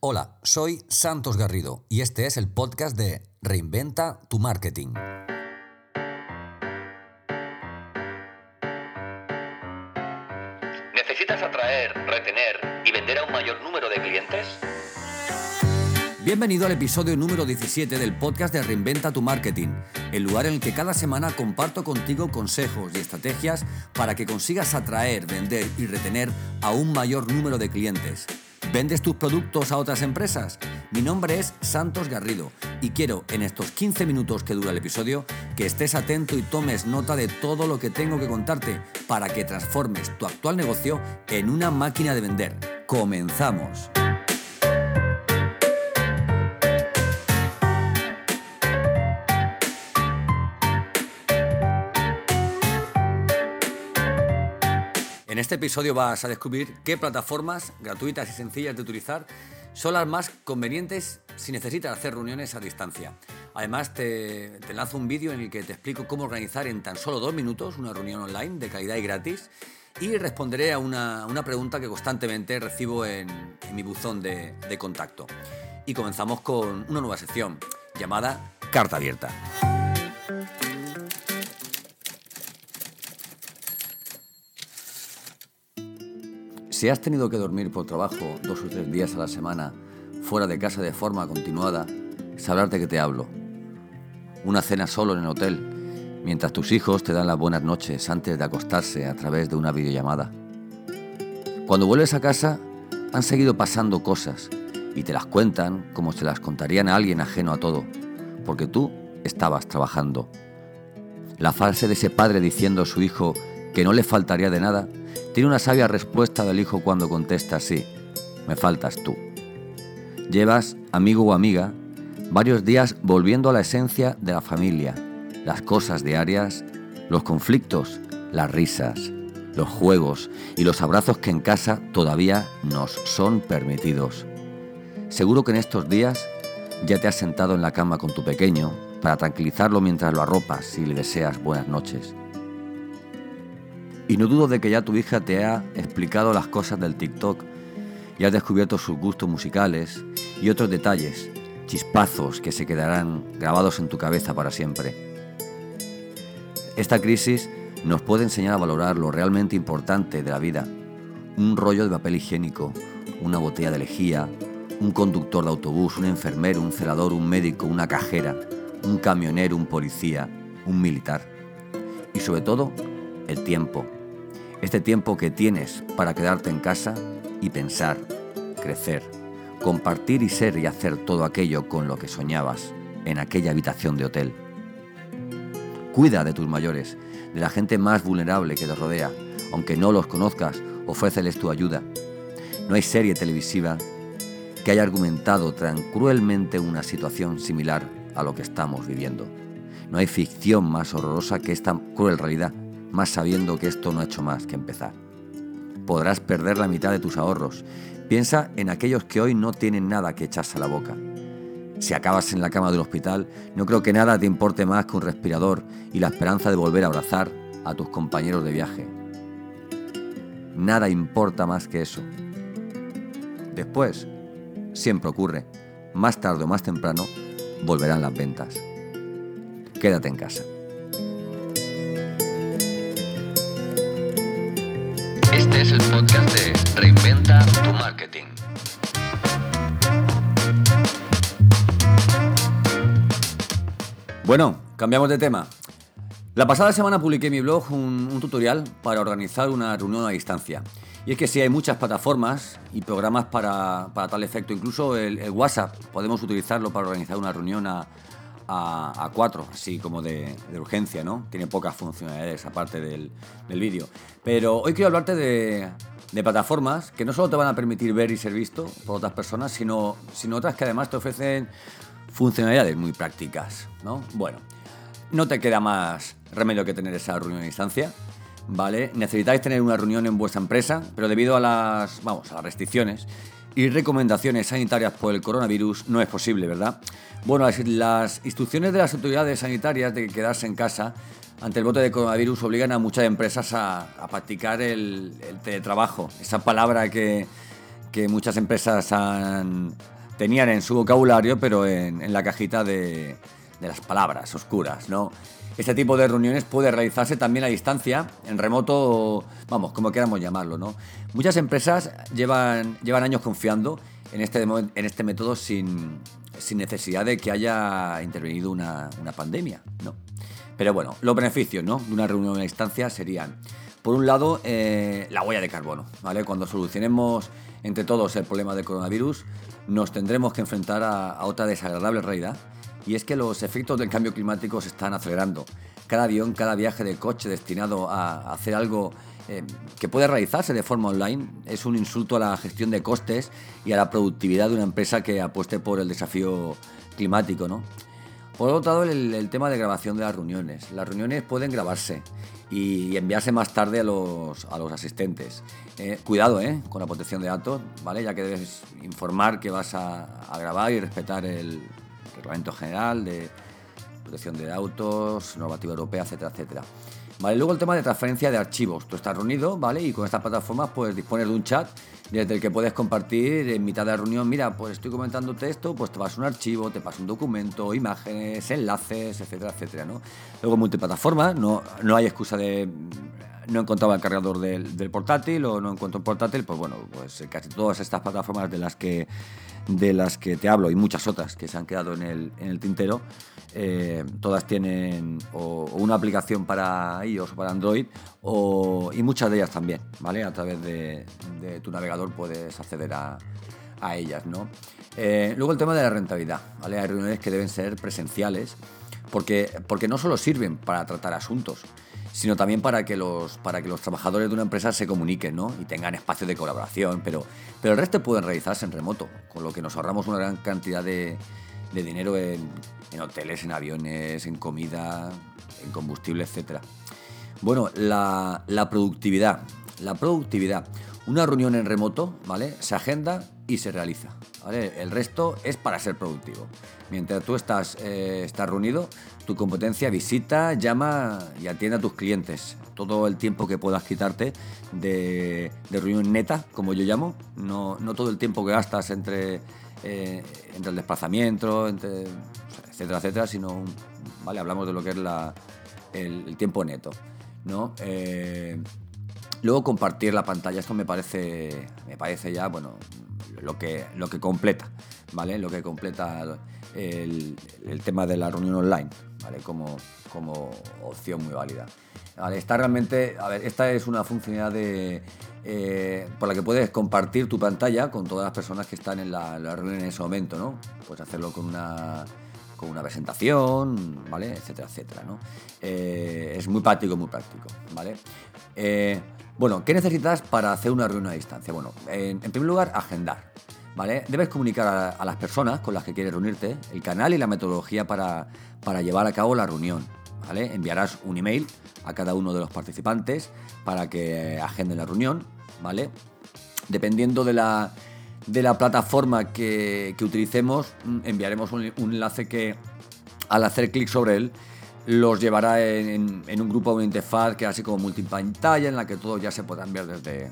Hola, soy Santos Garrido y este es el podcast de Reinventa tu Marketing. ¿Necesitas atraer, retener y vender a un mayor número de clientes? Bienvenido al episodio número 17 del podcast de Reinventa tu Marketing, el lugar en el que cada semana comparto contigo consejos y estrategias para que consigas atraer, vender y retener a un mayor número de clientes. ¿Vendes tus productos a otras empresas? Mi nombre es Santos Garrido y quiero en estos 15 minutos que dura el episodio que estés atento y tomes nota de todo lo que tengo que contarte para que transformes tu actual negocio en una máquina de vender. Comenzamos. Este episodio vas a descubrir qué plataformas gratuitas y sencillas de utilizar son las más convenientes si necesitas hacer reuniones a distancia. Además, te, te lanzo un vídeo en el que te explico cómo organizar en tan solo dos minutos una reunión online de calidad y gratis y responderé a una, una pregunta que constantemente recibo en, en mi buzón de, de contacto. Y comenzamos con una nueva sección llamada Carta Abierta. Si has tenido que dormir por trabajo dos o tres días a la semana fuera de casa de forma continuada, sabrás de qué te hablo. Una cena solo en el hotel, mientras tus hijos te dan las buenas noches antes de acostarse a través de una videollamada. Cuando vuelves a casa, han seguido pasando cosas y te las cuentan como se las contarían a alguien ajeno a todo, porque tú estabas trabajando. La frase de ese padre diciendo a su hijo que no le faltaría de nada tiene una sabia respuesta del hijo cuando contesta así, me faltas tú. Llevas, amigo o amiga, varios días volviendo a la esencia de la familia, las cosas diarias, los conflictos, las risas, los juegos y los abrazos que en casa todavía nos son permitidos. Seguro que en estos días ya te has sentado en la cama con tu pequeño para tranquilizarlo mientras lo arropas y le deseas buenas noches. Y no dudo de que ya tu hija te ha explicado las cosas del TikTok y has descubierto sus gustos musicales y otros detalles, chispazos que se quedarán grabados en tu cabeza para siempre. Esta crisis nos puede enseñar a valorar lo realmente importante de la vida. Un rollo de papel higiénico, una botella de lejía, un conductor de autobús, un enfermero, un celador, un médico, una cajera, un camionero, un policía, un militar. Y sobre todo, el tiempo este tiempo que tienes para quedarte en casa y pensar, crecer, compartir y ser y hacer todo aquello con lo que soñabas en aquella habitación de hotel. Cuida de tus mayores, de la gente más vulnerable que te rodea, aunque no los conozcas, ofréceles tu ayuda. No hay serie televisiva que haya argumentado tan cruelmente una situación similar a lo que estamos viviendo. No hay ficción más horrorosa que esta cruel realidad más sabiendo que esto no ha hecho más que empezar. Podrás perder la mitad de tus ahorros. Piensa en aquellos que hoy no tienen nada que echarse a la boca. Si acabas en la cama del hospital, no creo que nada te importe más que un respirador y la esperanza de volver a abrazar a tus compañeros de viaje. Nada importa más que eso. Después, siempre ocurre, más tarde o más temprano, volverán las ventas. Quédate en casa. Es el podcast de Reinventa tu Marketing. Bueno, cambiamos de tema. La pasada semana publiqué en mi blog un, tutorial para organizar una reunión a distancia. Y es que sí hay muchas plataformas y programas para, para tal efecto, incluso el, el, WhatsApp podemos utilizarlo para organizar una reunión a, a, a cuatro, así como de, urgencia, ¿no? Tiene pocas funcionalidades aparte del, del vídeo. Pero hoy quiero hablarte de, de, plataformas que no solo te van a permitir ver y ser visto por otras personas, sino, sino otras que además te ofrecen funcionalidades muy prácticas, ¿no? Bueno, no te queda más remedio que tener esa reunión a distancia, ¿vale? Necesitáis tener una reunión en vuestra empresa, pero debido a las, vamos, a las restricciones y recomendaciones sanitarias por el coronavirus no es posible, ¿verdad? Bueno, las instrucciones de las autoridades sanitarias de quedarse en casa ante el bote de coronavirus obligan a muchas empresas a, a practicar el, el, teletrabajo, esa palabra que, que muchas empresas han, tenían en su vocabulario, pero en, en la cajita de, de las palabras oscuras, ¿no? Este tipo de reuniones puede realizarse también a distancia, en remoto, vamos, como queramos llamarlo, ¿no? Muchas empresas llevan, llevan años confiando en este, en este método sin, sin necesidad de que haya intervenido una, una pandemia, ¿no? Pero bueno, los beneficios ¿no? de una reunión a distancia serían, por un lado, eh, la huella de carbono. ¿vale? Cuando solucionemos entre todos el problema del coronavirus, nos tendremos que enfrentar a, a otra desagradable realidad, y es que los efectos del cambio climático se están acelerando. Cada avión, cada viaje de coche destinado a hacer algo eh, que puede realizarse de forma online es un insulto a la gestión de costes y a la productividad de una empresa que apueste por el desafío climático. ¿no? Por otro lado, el, tema de grabación de las reuniones. Las reuniones pueden grabarse y, enviarse más tarde a los, a los asistentes. Eh, cuidado eh, con la protección de datos, ¿vale? ya que debes informar que vas a grabar y respetar el reglamento general de protección de datos, normativa europea, etcétera, etcétera. Vale, luego el tema de transferencia de archivos. Tú estás reunido, ¿vale? Y con estas plataformas pues dispones de un chat desde el que puedes compartir en mitad de la reunión, mira, pues estoy comentándote esto, pues te vas un archivo, te pasa un documento, imágenes, enlaces, etcétera, etcétera, ¿no? Luego multiplataforma, no, no hay excusa de no encontraba el cargador del, del, portátil o no encuentro un portátil, pues bueno, pues casi todas estas plataformas de las que de las que te hablo y muchas otras que se han quedado en el, en el tintero, eh, todas tienen una aplicación para iOS o para Android o, y muchas de ellas también, ¿vale? A través de, de tu navegador puedes acceder a, a ellas, ¿no? Eh, luego el tema de la rentabilidad, ¿vale? Hay reuniones que deben ser presenciales porque, porque no solo sirven para tratar asuntos, sino también para que los, para que los trabajadores de una empresa se comuniquen ¿no? y tengan espacios de colaboración, pero, pero el resto pueden realizarse en remoto, con lo que nos ahorramos una gran cantidad de, de dinero en, en, hoteles, en aviones, en comida, en combustible, etc. Bueno, la, la productividad. La productividad. Una reunión en remoto, ¿vale? Se agenda y se realiza. El resto es para ser productivo. Mientras tú estás, eh, estás reunido, tu competencia visita, llama y atiende a tus clientes. Todo el tiempo que puedas quitarte de, reunión neta, como yo llamo, no, no, todo el tiempo que gastas entre, eh, entre el desplazamiento, entre, etcétera, etcétera, sino, ¿vale? hablamos de lo que es la, el, el tiempo neto. ¿no? Eh, luego compartir la pantalla, esto me parece, me parece ya, bueno, lo que, lo que completa, ¿vale? Lo que completa el, tema de la reunión online, ¿vale? Como, como opción muy válida. Está realmente, a ver, esta es una funcionalidad de, eh, por la que puedes compartir tu pantalla con todas las personas que están en la, la reunión en ese momento, ¿no? Puedes hacerlo con una, con una presentación, ¿vale? Etcétera, etcétera, ¿no? Eh, es muy práctico, muy práctico, ¿vale? Eh, bueno, ¿qué necesitas para hacer una reunión a distancia? Bueno, en, en primer lugar, agendar. ¿Vale? Debes comunicar a, a, las personas con las que quieres reunirte el canal y la metodología para, para llevar a cabo la reunión. ¿vale? Enviarás un email a cada uno de los participantes para que agenden la reunión. ¿vale? Dependiendo de la, de la plataforma que, que utilicemos, enviaremos un, enlace que al hacer clic sobre él los llevará en, en, un grupo, una interfaz que así como multipantalla en la que todos ya se podrán ver desde,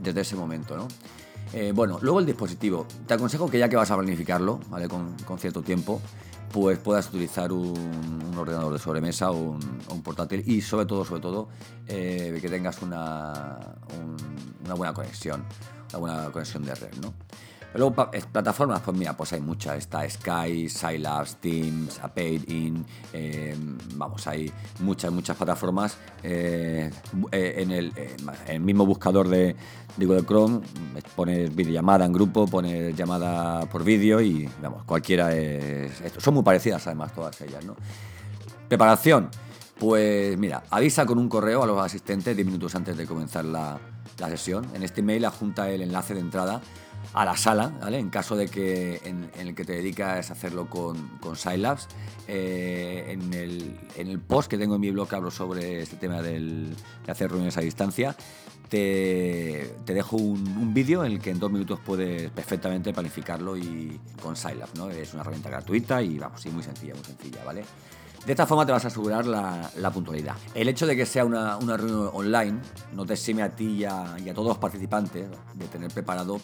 desde ese momento. ¿no? Eh, bueno, luego el dispositivo. Te aconsejo que ya que vas a planificarlo, ¿vale? Con, con cierto tiempo, pues puedas utilizar un, ordenador de sobremesa o un, portátil y sobre todo, sobre todo, eh, que tengas una, un, una buena conexión, una buena conexión de red, ¿no? Luego, plataformas, pues mira, pues hay muchas. Está Sky, Scilabs, Teams, Apaid-In. Eh, vamos, hay muchas, muchas plataformas. Eh, en, el, en, el, mismo buscador de, digo, de Chrome, pones videollamada en grupo, pones llamada por vídeo y, vamos, cualquiera es... Esto. Son muy parecidas, además, todas ellas, ¿no? Preparación. Pues mira, avisa con un correo a los asistentes 10 minutos antes de comenzar la, la sesión. En este mail adjunta el enlace de entrada a la sala, ¿vale? En caso de que en, el que te dedicas a hacerlo con, con Scilabs. Eh, en, el, en, el, post que tengo en mi blog hablo sobre este tema del, de hacer reuniones a distancia. Te, te dejo un, vídeo en el que en dos minutos puedes perfectamente planificarlo y con Scilab, ¿no? Es una herramienta gratuita y vamos, sí, muy sencilla, muy sencilla, ¿vale? De esta forma te vas a asegurar la, la puntualidad. El hecho de que sea una, una, reunión online no te exime a ti y a, y a todos los participantes de tener preparado,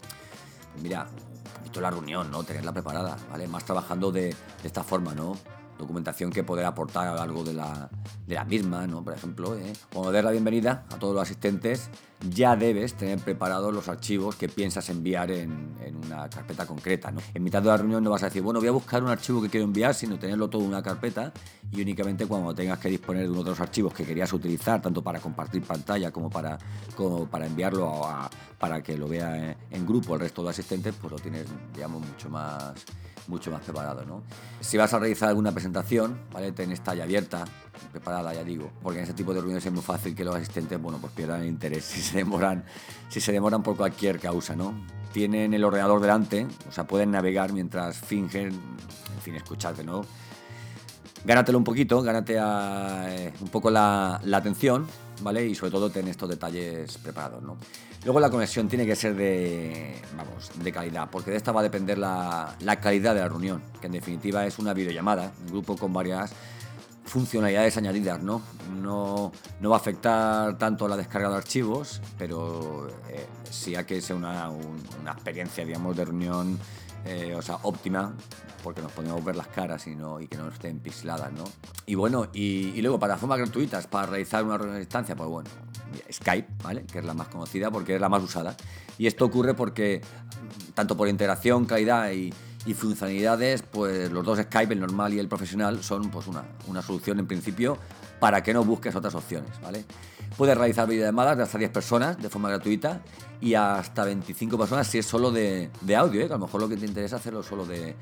mira, un poquito la reunión, ¿no? Tenerla preparada, ¿vale? Más trabajando de, de esta forma, ¿no? Documentación que poder aportar a lo largo de la, de la misma, ¿no? Por ejemplo, ¿eh? cuando des la bienvenida a todos los asistentes, ya debes tener preparados los archivos que piensas enviar en, en, una carpeta concreta, ¿no? En mitad de la reunión no vas a decir, bueno, voy a buscar un archivo que quiero enviar, sino tenerlo todo en una carpeta y únicamente cuando tengas que disponer de uno de los archivos que querías utilizar, tanto para compartir pantalla como para, como para enviarlo a, para que lo vea en, en grupo el resto de asistentes, pues lo tienes, digamos, mucho más mucho más preparado. ¿no? Si vas a realizar alguna presentación, ¿vale? ten esta ya abierta, preparada, ya digo, porque en ese tipo de reuniones es muy fácil que los asistentes bueno, pues pierdan el interés si se demoran, si se demoran por cualquier causa. ¿no? Tienen el ordenador delante, o sea, pueden navegar mientras fingen, en fin, escucharte, ¿no? Gánatelo un poquito, gánate a, eh, un poco la, atención, ¿vale? Y sobre todo ten estos detalles preparados, ¿no? Luego la conexión tiene que ser de, vamos, de calidad, porque de esta va a depender la, calidad de la reunión, que en definitiva es una videollamada, un grupo con varias funcionalidades añadidas, ¿no? No, va a afectar tanto la descarga de archivos, pero eh, sí a que sea una, un, una experiencia, digamos, de reunión eh, o sea, óptima, porque nos podemos ver las caras y, que no estén pixeladas, ¿no? Y bueno, y, y luego para formas gratuitas, para realizar una distancia, pues bueno, Skype, ¿vale? Que es la más conocida porque es la más usada. Y esto ocurre porque, tanto por integración, calidad y, y funcionalidades, pues los dos Skype, el normal y el profesional, son pues una, una solución en principio para que no busques otras opciones, ¿vale? Puedes realizar videollamadas de hasta 10 personas de forma gratuita y hasta 25 personas si es solo de, audio, ¿eh? que a lo mejor lo que te interesa es hacerlo solo de,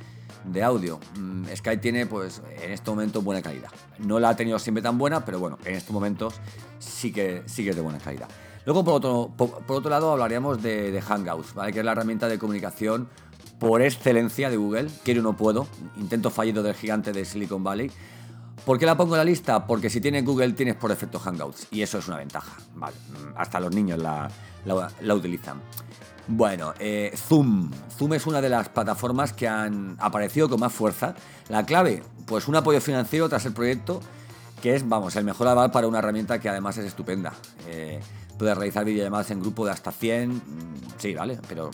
audio. Mm, Skype tiene, pues, en este momento buena calidad. No la ha tenido siempre tan buena, pero bueno, en estos momentos sí que, sí que es de buena calidad. Luego, por otro, por, otro lado, hablaríamos de, de Hangouts, ¿vale? que es la herramienta de comunicación por excelencia de Google. Quiero no puedo. Intento fallido del gigante de Silicon Valley. ¿Por qué la pongo en la lista? Porque si tienes Google tienes por defecto Hangouts y eso es una ventaja. Vale, hasta los niños la, utilizan. Bueno, eh, Zoom. Zoom es una de las plataformas que han aparecido con más fuerza. La clave, pues un apoyo financiero tras el proyecto, que es, vamos, el mejor aval para una herramienta que además es estupenda. Eh, puedes realizar videollamadas en grupo de hasta 100, sí, vale, pero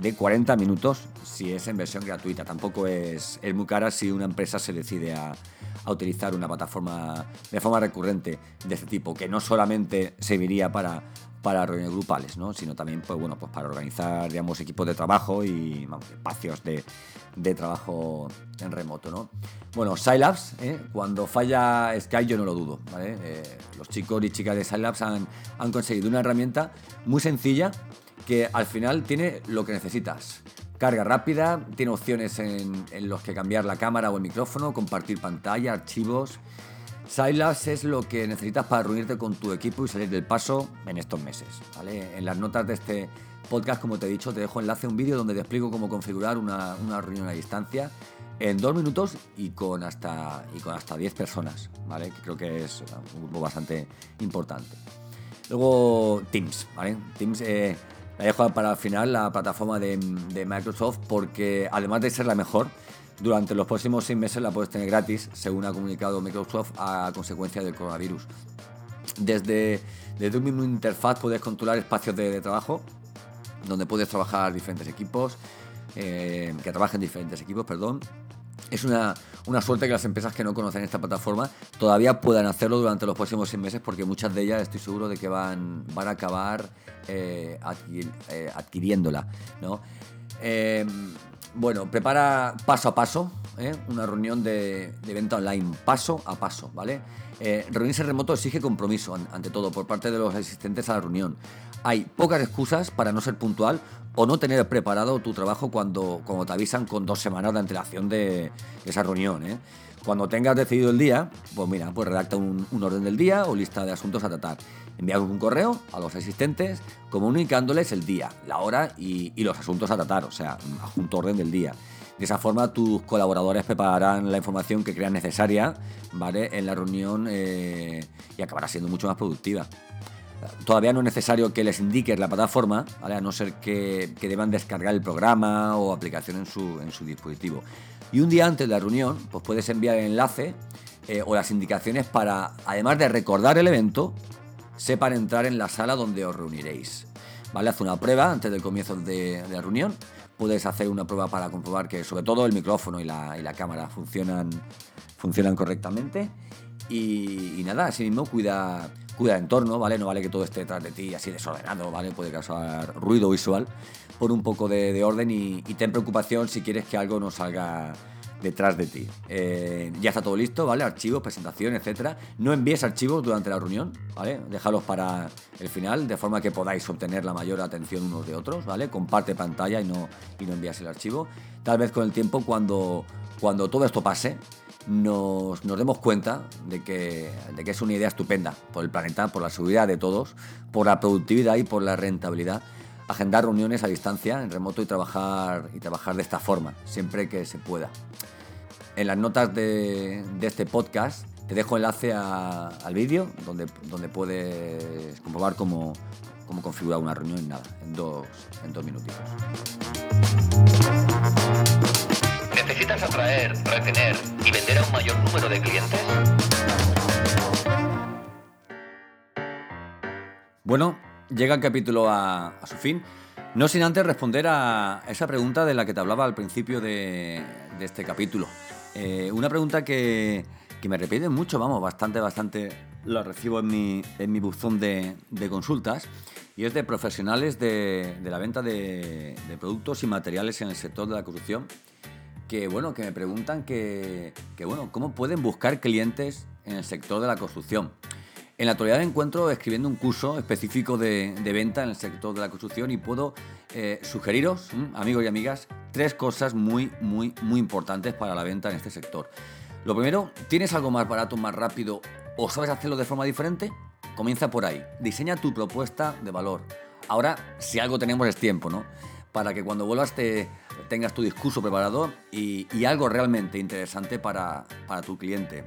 de 40 minutos si es en versión gratuita. Tampoco es, es muy cara si una empresa se decide a, a utilizar una plataforma de forma recurrente de este tipo, que no solamente serviría para, para reuniones grupales, ¿no? sino también pues, bueno, pues para organizar digamos, equipos de trabajo y vamos, espacios de, de, trabajo en remoto. ¿no? Bueno, Scilabs, ¿eh? cuando falla Skype yo no lo dudo. ¿vale? Eh, los chicos y chicas de Scilabs han, han conseguido una herramienta muy sencilla que al final tiene lo que necesitas. Carga rápida, tiene opciones en, en los que cambiar la cámara o el micrófono, compartir pantalla, archivos. Silas es lo que necesitas para reunirte con tu equipo y salir del paso en estos meses. ¿vale? En las notas de este podcast, como te he dicho, te dejo enlace a un vídeo donde te explico cómo configurar una, una, reunión a distancia en dos minutos y con hasta, y con hasta 10 personas, ¿vale? que creo que es un grupo bastante importante. Luego Teams, ¿vale? Teams eh, la dejo para el final la plataforma de, Microsoft porque además de ser la mejor, durante los próximos seis meses la puedes tener gratis, según ha comunicado Microsoft a consecuencia del coronavirus. Desde, desde un mismo interfaz puedes controlar espacios de, de trabajo, donde puedes trabajar diferentes equipos, eh, que trabajen diferentes equipos, perdón. Es una, una, suerte que las empresas que no conocen esta plataforma todavía puedan hacerlo durante los próximos seis meses, porque muchas de ellas estoy seguro de que van, van a acabar eh, eh, adquiriéndola. ¿no? Eh, bueno, prepara paso a paso ¿eh? una reunión de, de, venta online, paso a paso, ¿vale? Reunirse remoto exige compromiso, ante todo, por parte de los asistentes a la reunión. Hay pocas excusas para no ser puntual o no tener preparado tu trabajo cuando, cuando te avisan con dos semanas de antelación de, esa reunión, ¿eh? Cuando tengas decidido el día, pues mira, pues redacta un, un, orden del día o lista de asuntos a tratar. Envía un correo a los asistentes comunicándoles el día, la hora y, los asuntos a tratar, o sea, adjunto orden del día. De esa forma tus colaboradores prepararán la información que crean necesaria ¿vale? en la reunión eh, y acabará siendo mucho más productiva. Todavía no es necesario que les indiques la plataforma, ¿vale? a no ser que, que, deban descargar el programa o aplicación en su, en su dispositivo. Y un día antes de la reunión, pues puedes enviar el enlace eh, o las indicaciones para, además de recordar el evento, sepan entrar en la sala donde os reuniréis. ¿Vale? Haz una prueba antes del comienzo de, la reunión. Puedes hacer una prueba para comprobar que sobre todo el micrófono y la, y la cámara funcionan, funcionan correctamente. Y, nada, así mismo cuida, cuida el entorno, ¿vale? No vale que todo esté detrás de ti así desordenado, ¿vale? Puede causar ruido visual. Pon un poco de, orden y, y, ten preocupación si quieres que algo no salga detrás de ti. Eh, ya está todo listo, ¿vale? Archivos, presentación, etcétera. No envíes archivos durante la reunión, ¿vale? Déjalos para el final, de forma que podáis obtener la mayor atención unos de otros, ¿vale? Comparte pantalla y no, y no envías el archivo. Tal vez con el tiempo, cuando, cuando todo esto pase, nos, nos, demos cuenta de que, de que es una idea estupenda por el planeta, por la seguridad de todos, por la productividad y por la rentabilidad agendar reuniones a distancia, en remoto y trabajar, y trabajar de esta forma, siempre que se pueda. En las notas de, este podcast te dejo enlace al vídeo donde, donde puedes comprobar cómo, cómo configurar una reunión en nada, en dos, en dos minutitos. ¿Necesitas atraer, retener y vender a un mayor número de clientes? Bueno, llega el capítulo a, su fin. No sin antes responder a esa pregunta de la que te hablaba al principio de, este capítulo. Eh, una pregunta que, me repiten mucho, vamos, bastante, bastante la recibo en mi, en mi buzón de, consultas y es de profesionales de, la venta de, productos y materiales en el sector de la construcción que, bueno, que me preguntan que, que, bueno, cómo pueden buscar clientes en el sector de la construcción. En la actualidad me encuentro escribiendo un curso específico de, venta en el sector de la construcción y puedo eh, sugeriros, amigos y amigas, tres cosas muy, muy, muy importantes para la venta en este sector. Lo primero, ¿tienes algo más barato, más rápido o sabes hacerlo de forma diferente? Comienza por ahí. Diseña tu propuesta de valor. Ahora, si algo tenemos es tiempo, ¿no? Para que cuando vuelvas te tengas tu discurso preparado y, algo realmente interesante para, para tu cliente.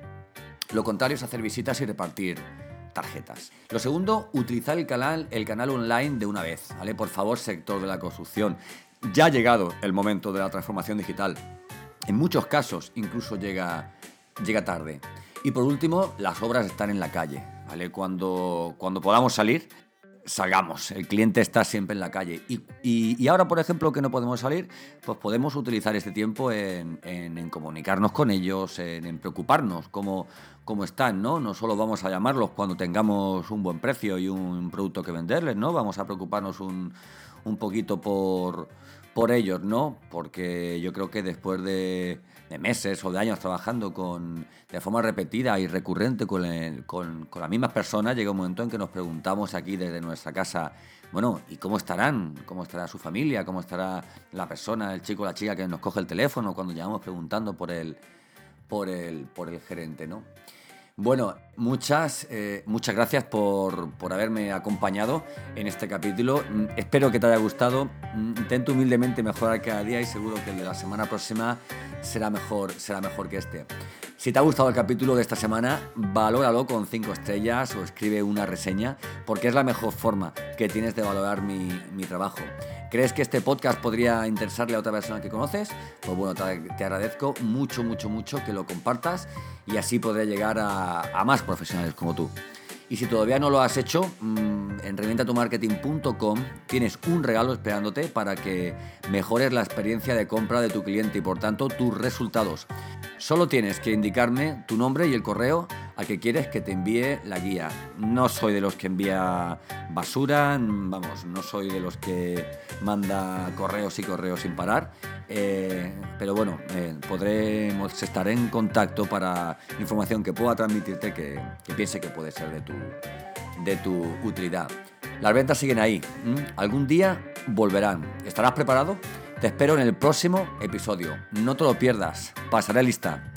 Lo contrario es hacer visitas y repartir tarjetas. Lo segundo, utilizar el canal, el canal online de una vez, ¿vale? Por favor, sector de la construcción. Ya ha llegado el momento de la transformación digital. En muchos casos incluso llega, llega tarde. Y por último, las obras están en la calle, ¿vale? Cuando, cuando podamos salir, salgamos. El cliente está siempre en la calle. Y, ahora, por ejemplo, que no podemos salir, pues podemos utilizar este tiempo en, comunicarnos con ellos, en, preocuparnos cómo, cómo, están, ¿no? No solo vamos a llamarlos cuando tengamos un buen precio y un producto que venderles, ¿no? Vamos a preocuparnos un, un poquito por, por ellos, ¿no? Porque yo creo que después de meses o de años trabajando con, de forma repetida y recurrente con, con, las mismas personas, llega un momento en que nos preguntamos aquí desde nuestra casa, bueno, ¿y cómo estarán? ¿Cómo estará su familia? ¿Cómo estará la persona, el chico o la chica que nos coge el teléfono cuando llamamos preguntando por el, por el, por el gerente, ¿no? Bueno, muchas, eh, muchas gracias por, haberme acompañado en este capítulo. Mm, espero que te haya gustado. Mm, intento humildemente mejorar cada día y seguro que el de la semana próxima será mejor, será mejor que este. Si te ha gustado el capítulo de esta semana, valóralo con 5 estrellas o escribe una reseña, porque es la mejor forma que tienes de valorar mi, mi trabajo. ¿Crees que este podcast podría interesarle a otra persona que conoces? Pues bueno, te, agradezco mucho, mucho, mucho que lo compartas y así podré llegar a, más profesionales como tú. Y si todavía no lo has hecho, mm, en reinventatumarketing.com tienes un regalo esperándote para que mejores la experiencia de compra de tu cliente y por tanto tus resultados. Solo tienes que indicarme tu nombre y el correo a que quieres que te envíe la guía. No soy de los que envía basura, vamos, no soy de los que manda correos y correos sin parar, eh, pero bueno, eh, podremos estar en contacto para información que pueda transmitirte que, piense que puede ser de tu, de tu utilidad. Las ventas siguen ahí, algún día volverán. ¿Estarás preparado? Te espero en el próximo episodio. No te lo pierdas. Pasaré lista.